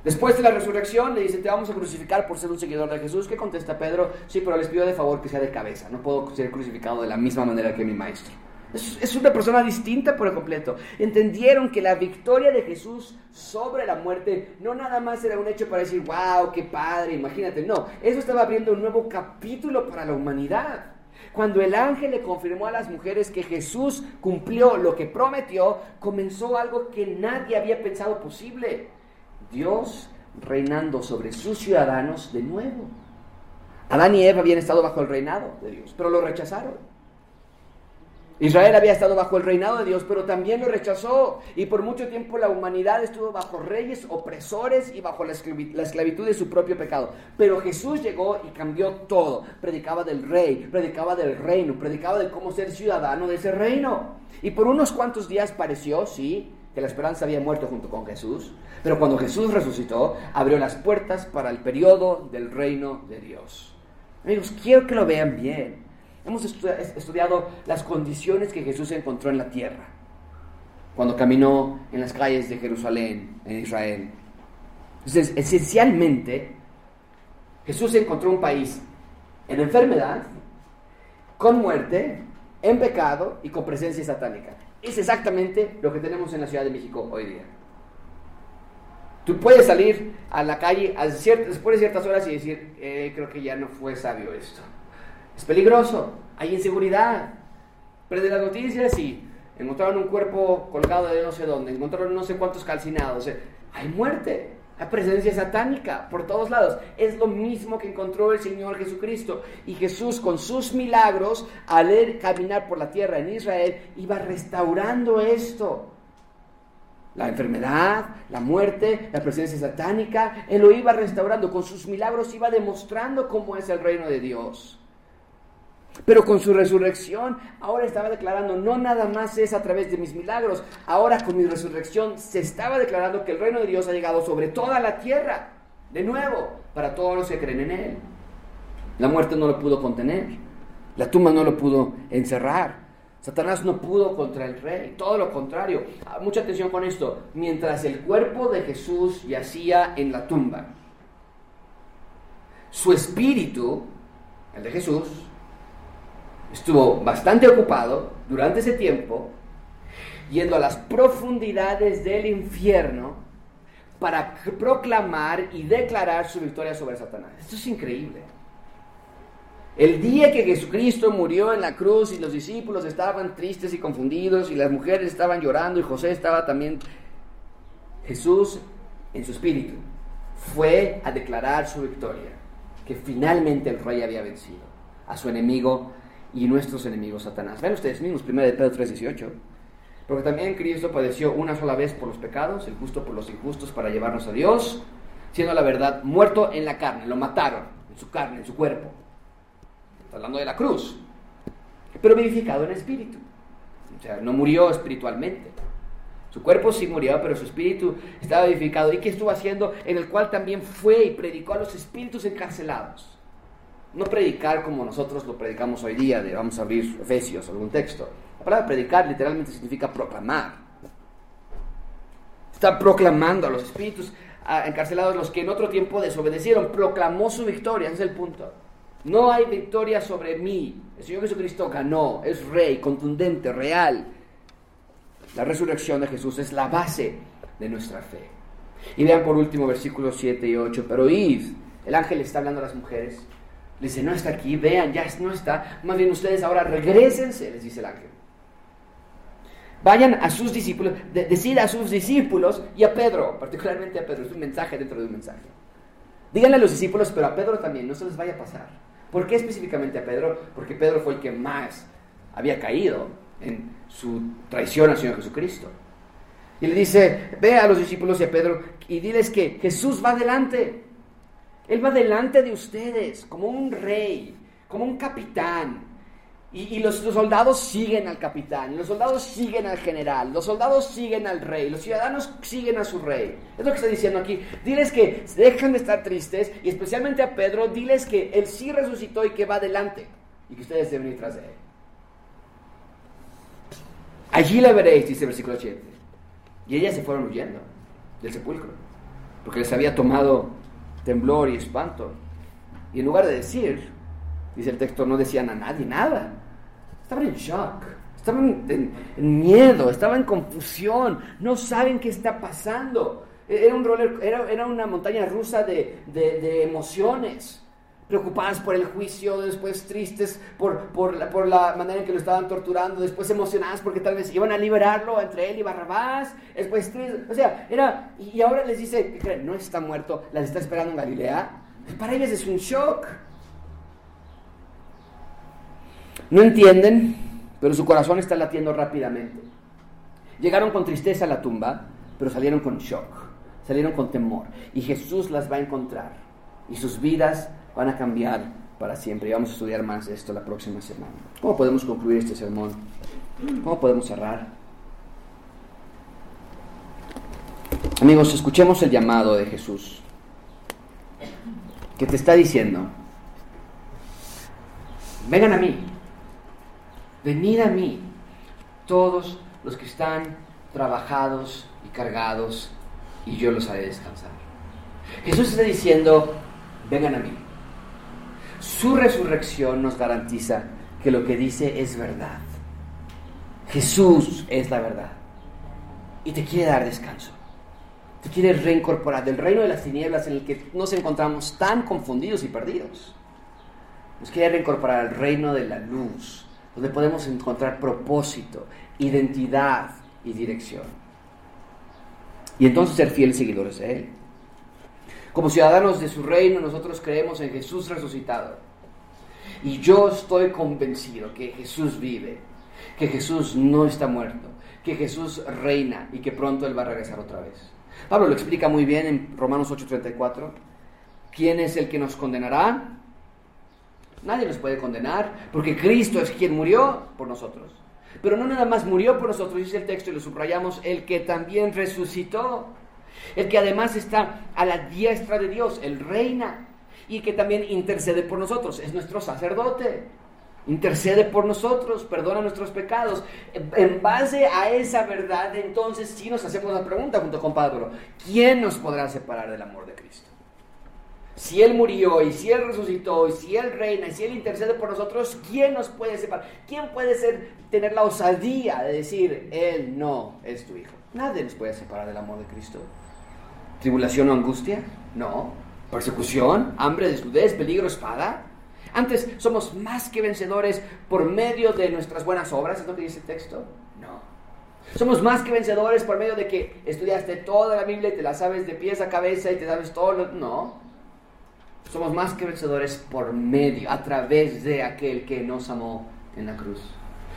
Después de la resurrección le dice, te vamos a crucificar por ser un seguidor de Jesús. ¿Qué contesta Pedro? Sí, pero les pido de favor que sea de cabeza. No puedo ser crucificado de la misma manera que mi maestro. Es, una persona distinta por completo. Entendieron que la victoria de Jesús sobre la muerte no nada más era un hecho para decir, wow, qué padre, imagínate. No, eso estaba abriendo un nuevo capítulo para la humanidad. Cuando el ángel le confirmó a las mujeres que Jesús cumplió lo que prometió, comenzó algo que nadie había pensado posible. Dios reinando sobre sus ciudadanos de nuevo. Adán y Eva habían estado bajo el reinado de Dios, pero lo rechazaron. Israel había estado bajo el reinado de Dios, pero también lo rechazó. Y por mucho tiempo la humanidad estuvo bajo reyes opresores y bajo la esclavitud de su propio pecado. Pero Jesús llegó y cambió todo. Predicaba del rey, predicaba del reino, predicaba de cómo ser ciudadano de ese reino. Y por unos cuantos días pareció, sí, que la esperanza había muerto junto con Jesús. Pero cuando Jesús resucitó, abrió las puertas para el periodo del reino de Dios. Amigos, quiero que lo vean bien. Hemos estudiado las condiciones que Jesús encontró en la tierra cuando caminó en las calles de Jerusalén, en Israel. Entonces, esencialmente, Jesús encontró un país en enfermedad, con muerte, en pecado y con presencia satánica. Es exactamente lo que tenemos en la Ciudad de México hoy día. Tú puedes salir a la calle después de ciertas horas y decir, eh, creo que ya no fue sabio esto. Es peligroso, hay inseguridad. Prende las noticias y encontraron un cuerpo colgado de no sé dónde, encontraron no sé cuántos calcinados. Hay muerte, hay presencia satánica por todos lados. Es lo mismo que encontró el Señor Jesucristo. Y Jesús con sus milagros, al caminar por la tierra en Israel, iba restaurando esto. La enfermedad, la muerte, la presencia satánica, Él lo iba restaurando. Con sus milagros iba demostrando cómo es el reino de Dios. Pero con su resurrección, ahora estaba declarando, no nada más es a través de mis milagros, ahora con mi resurrección se estaba declarando que el reino de Dios ha llegado sobre toda la tierra, de nuevo, para todos los que creen en Él. La muerte no lo pudo contener, la tumba no lo pudo encerrar, Satanás no pudo contra el rey, todo lo contrario. Ah, mucha atención con esto, mientras el cuerpo de Jesús yacía en la tumba, su espíritu, el de Jesús, estuvo bastante ocupado durante ese tiempo yendo a las profundidades del infierno para proclamar y declarar su victoria sobre Satanás. Esto es increíble. El día que Jesucristo murió en la cruz y los discípulos estaban tristes y confundidos y las mujeres estaban llorando y José estaba también, Jesús en su espíritu fue a declarar su victoria, que finalmente el rey había vencido a su enemigo y nuestros enemigos Satanás. Vean ustedes mismos, 1 de Pedro 3:18. Porque también Cristo padeció una sola vez por los pecados, el justo por los injustos, para llevarnos a Dios, siendo la verdad muerto en la carne, lo mataron en su carne, en su cuerpo. Está hablando de la cruz. Pero vivificado en espíritu. O sea, no murió espiritualmente. Su cuerpo sí murió, pero su espíritu estaba vivificado. ¿Y qué estuvo haciendo? En el cual también fue y predicó a los espíritus encarcelados no predicar como nosotros lo predicamos hoy día, de vamos a abrir Efesios, algún texto. La palabra predicar literalmente significa proclamar. Está proclamando a los espíritus encarcelados, los que en otro tiempo desobedecieron. Proclamó su victoria, ese es el punto. No hay victoria sobre mí. El Señor Jesucristo ganó, es rey, contundente, real. La resurrección de Jesús es la base de nuestra fe. Y vean por último versículos 7 y 8. Pero id, el ángel está hablando a las mujeres le dice, no está aquí, vean, ya no está. Más bien ustedes ahora regresense, les dice el ángel. Vayan a sus discípulos, decida a sus discípulos y a Pedro, particularmente a Pedro, es un mensaje dentro de un mensaje. Díganle a los discípulos, pero a Pedro también, no se les vaya a pasar. ¿Por qué específicamente a Pedro? Porque Pedro fue el que más había caído en su traición al Señor Jesucristo. Y le dice, ve a los discípulos y a Pedro y diles que Jesús va adelante. Él va delante de ustedes como un rey, como un capitán. Y, los, soldados siguen al capitán, los soldados siguen al general, los soldados siguen al rey, los ciudadanos siguen a su rey. Es lo que está diciendo aquí. Diles que dejan de estar tristes y especialmente a Pedro, diles que él sí resucitó y que va adelante y que ustedes deben ir tras de él. Allí la veréis, dice el versículo 7. Y ellas se fueron huyendo del sepulcro, porque les había tomado temblor y espanto. Y en lugar de decir, dice el texto, no decían a nadie nada. Estaban en shock, Estaban en, miedo, estaban en confusión, no saben qué está pasando. Era, un roller, era, era una montaña rusa de, de emociones preocupadas por el juicio, después tristes por, por, la, por, la, manera en que lo estaban torturando, después emocionadas porque tal vez iban a liberarlo entre él y Barrabás, después tristes, o sea, era, y ahora les dice, ¿qué No está muerto, las está esperando en Galilea. Para ellos es un shock. No entienden, pero su corazón está latiendo rápidamente. Llegaron con tristeza a la tumba, pero salieron con shock, salieron con temor, y Jesús las va a encontrar, y sus vidas van a cambiar para siempre. Y vamos a estudiar más esto la próxima semana. ¿Cómo podemos concluir este sermón? ¿Cómo podemos cerrar? Amigos, escuchemos el llamado de Jesús, que te está diciendo, vengan a mí, venid a mí, todos los que están trabajados y cargados, y yo los haré descansar. Jesús está diciendo, vengan a mí. Su resurrección nos garantiza que lo que dice es verdad. Jesús es la verdad. Y te quiere dar descanso. Te quiere reincorporar del reino de las tinieblas en el que nos encontramos tan confundidos y perdidos. Nos quiere reincorporar al reino de la luz, donde podemos encontrar propósito, identidad y dirección. Y entonces ser fieles seguidores de Él. Como ciudadanos de su reino, nosotros creemos en Jesús resucitado. Y yo estoy convencido que Jesús vive, que Jesús no está muerto, que Jesús reina y que pronto Él va a regresar otra vez. Pablo lo explica muy bien en Romanos 8:34. ¿Quién es el que nos condenará? Nadie nos puede condenar, porque Cristo es quien murió por nosotros. Pero no nada más murió por nosotros, dice el texto y lo subrayamos, el que también resucitó el que además está a la diestra de Dios, el reina, y que también intercede por nosotros, es nuestro sacerdote. Intercede por nosotros, perdona nuestros pecados. En base a esa verdad, entonces sí nos hacemos la pregunta junto con Pablo, ¿quién nos podrá separar del amor de Cristo? Si Él murió y si Él resucitó y si Él reina y si Él intercede por nosotros, ¿quién nos puede separar? ¿Quién puede ser, tener la osadía de decir, Él no es tu Hijo? Nadie nos puede separar del amor de Cristo. ¿Tribulación o angustia? No. ¿Persecución? ¿Hambre, desnudez, peligro, espada? Antes somos más que vencedores por medio de nuestras buenas obras, ¿es lo que dice el texto? No. Somos más que vencedores por medio de que estudiaste toda la Biblia y te la sabes de pies a cabeza y te sabes todo lo... No. Somos más que vencedores por medio, a través de aquel que nos amó en la cruz.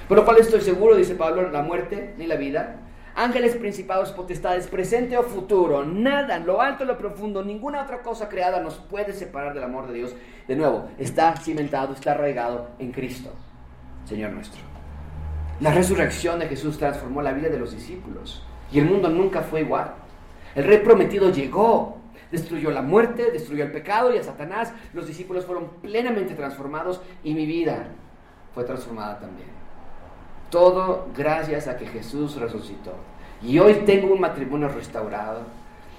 Por lo cual estoy seguro, dice Pablo, la muerte ni la vida, ángeles, principados, potestades, presente o futuro, nada, lo alto, lo profundo, ninguna otra cosa creada nos puede separar del amor de Dios. De nuevo, está cimentado, está arraigado en Cristo, Señor nuestro. La resurrección de Jesús transformó la vida de los discípulos y el mundo nunca fue igual. El rey prometido llegó, destruyó la muerte, destruyó el pecado y a Satanás. Los discípulos fueron plenamente transformados y mi vida fue transformada también. Todo gracias a que Jesús resucitó. Y hoy tengo un matrimonio restaurado.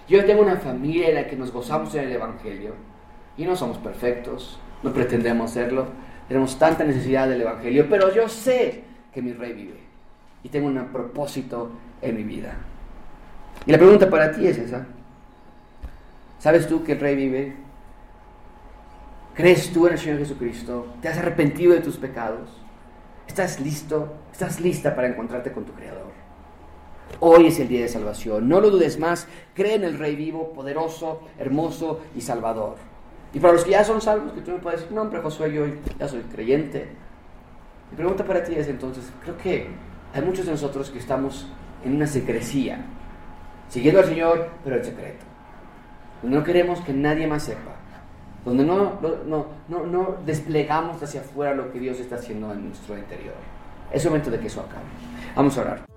Y hoy tengo una familia en la que nos gozamos en el Evangelio. Y no somos perfectos, no pretendemos serlo. Tenemos tanta necesidad del Evangelio, pero yo sé que mi rey vive. Y tengo un propósito en mi vida. Y la pregunta para ti es esa. ¿Sabes tú que el rey vive? ¿Crees tú en el Señor Jesucristo? ¿Te has arrepentido de tus pecados? ¿Estás listo? ¿Estás lista para encontrarte con tu Creador? Hoy es el día de salvación. No lo dudes más. Cree en el Rey vivo, poderoso, hermoso y salvador. Y para los que ya son salvos, que tú me puedes decir, no, hombre, Josué, yo ya soy creyente. Mi pregunta para ti es entonces, creo que hay muchos de nosotros que estamos en una secrecía, siguiendo al Señor, pero en secreto. No queremos que nadie más sepa donde no, no, desplegamos hacia afuera lo que Dios está haciendo en nuestro interior. Es momento de que eso acabe. Vamos a orar.